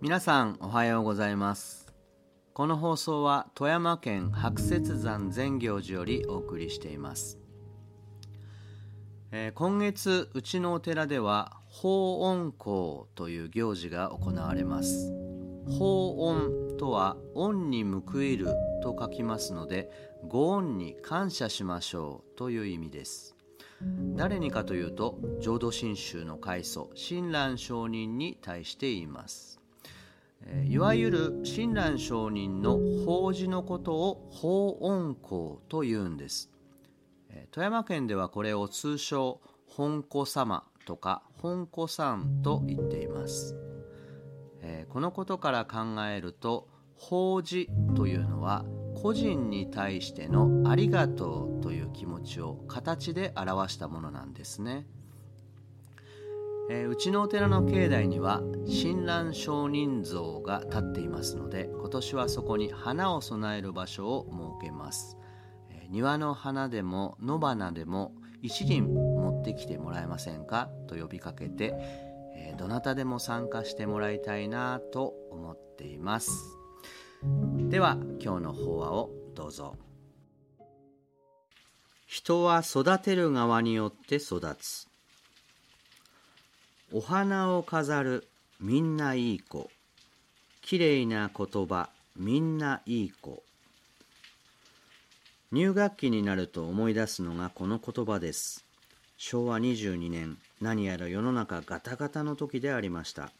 皆さんおはようございます。この放送は富山県白雪山善行寺よりお送りしています、えー今月うちのお寺では法恩公という行事が行われます。法恩とは恩に報いると書きますのでご恩に感謝しましょうという意味です。誰にかというと浄土真宗の開祖親鸞上人に対して言います。えいわゆる親鸞上人の法事のことを法恩公というんです。え富山県ではこれを通称本子様とか本子さんと言っています。えこのことから考えると法事というのは個人に対してのありがとうという気持ちを形で表したものなんですね、えーうちのお寺の境内には親鸞上人像が立っていますので今年はそこに花を供える場所を設けます、えー庭の花でも野花でも一輪持ってきてもらえませんか？と呼びかけて、えーどなたでも参加してもらいたいなと思っています。では今日の法話をどうぞ。人は育てる側によって育つ。お花を飾るみんないい子。きれいな言葉みんないい子。入学期になると思い出すのがこの言葉です。昭和22年何やら世の中ガタガタの時でありました。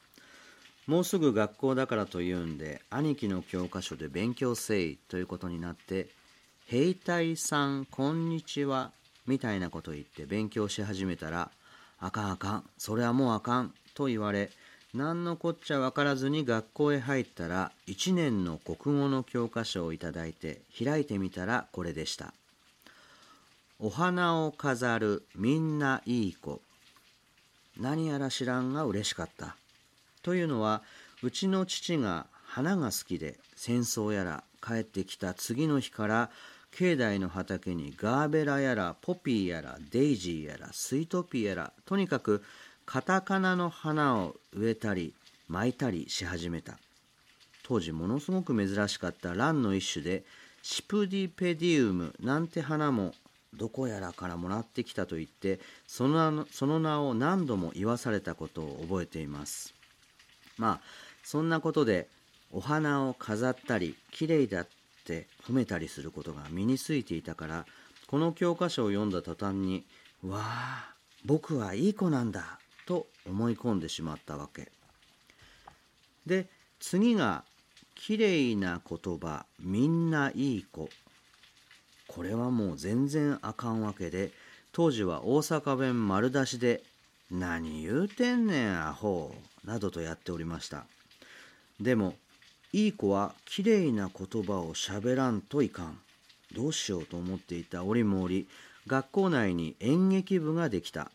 もうすぐ学校だからというんで兄貴の教科書で勉強せいということになって「兵隊さんこんにちは」みたいなこと言って勉強し始めたら「あかんあかんそれはもうあかん」と言われ何のこっちゃ分からずに学校へ入ったら1年の国語の教科書をいただいて開いてみたらこれでした「お花を飾るみんないい子」何やら知らんが嬉しかった。というのはうちの父が花が好きで戦争やら帰ってきた次の日から境内の畑にガーベラやらポピーやらデイジーやらスイートピーやらとにかくカタカナの花を植えたり巻いたりし始めた。当時ものすごく珍しかったランの一種でシプディペディウムなんて花もどこやらからもらってきたと言ってそののその名を何度も言わされたことを覚えています。まあそんなことでお花を飾ったりきれいだって褒めたりすることが身についていたからこの教科書を読んだ途端に「わあ僕はいい子なんだ」と思い込んでしまったわけ。で次が「きれいな言葉みんないい子」これはもう全然あかんわけで当時は大阪弁丸出しで「何言うてんねんアホ」などとやっておりました。でもいい子はきれいな言葉をしゃべらんといかん。どうしようと思っていた折も折学校内に演劇部ができた。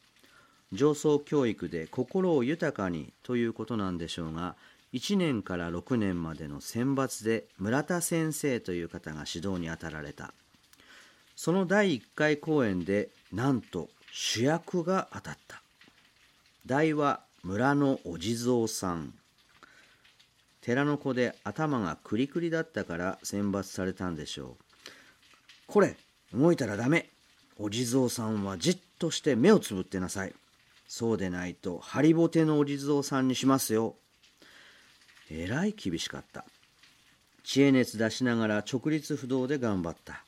上層教育で心を豊かにということなんでしょうが1年から6年までの選抜で村田先生という方が指導に当たられた。その第1回公演でなんと主役が当たった。題は村のお地蔵さん。寺の子で頭がクリクリだったから選抜されたんでしょう。これ動いたらダメ。お地蔵さんはじっとして目をつぶってなさい。そうでないとハリボテのお地蔵さんにしますよ。えらい厳しかった。知恵熱出しながら直立不動で頑張った。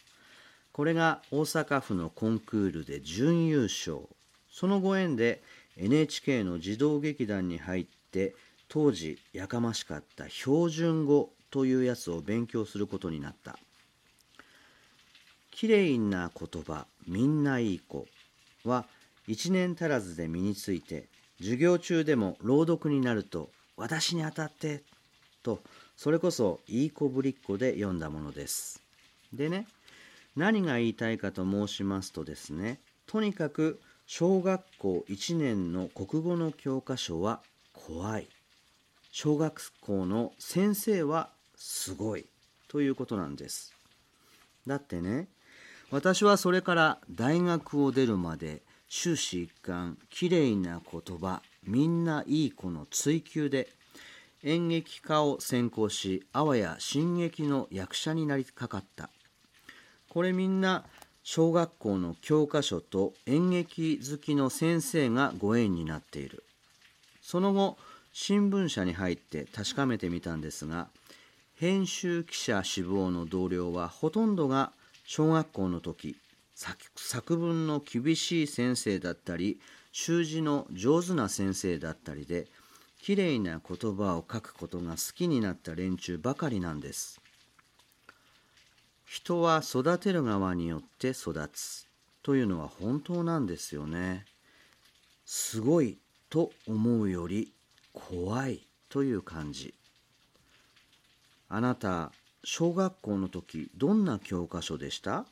これが大阪府のコンクールで準優勝。そのご縁で NHK の児童劇団に入って当時やかましかった標準語というやつを勉強することになった。きれいな言葉みんないい子は一年足らずで身について授業中でも朗読になると私に当たってとそれこそいい子ぶりっ子で読んだものです。でね何が言いたいかと申しますとですねとにかく小学校1年の国語の教科書は怖い。小学校の先生はすごいということなんです。だってね私はそれから大学を出るまで終始一貫きれいな言葉みんないい子の追求で演劇家を専攻しあわや新劇の役者になりかかった。これみんな小学校の教科書と演劇好きの先生がご縁になっている。その後新聞社に入って確かめてみたんですが編集記者志望の同僚はほとんどが小学校の時作文の厳しい先生だったり習字の上手な先生だったりできれいな言葉を書くことが好きになった連中ばかりなんです。人は育てる側によって育つ。というのは本当なんですよね。すごいと思うより怖いという感じ。あなた小学校の時どんな教科書でした？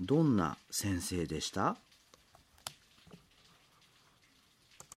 どんな先生でした？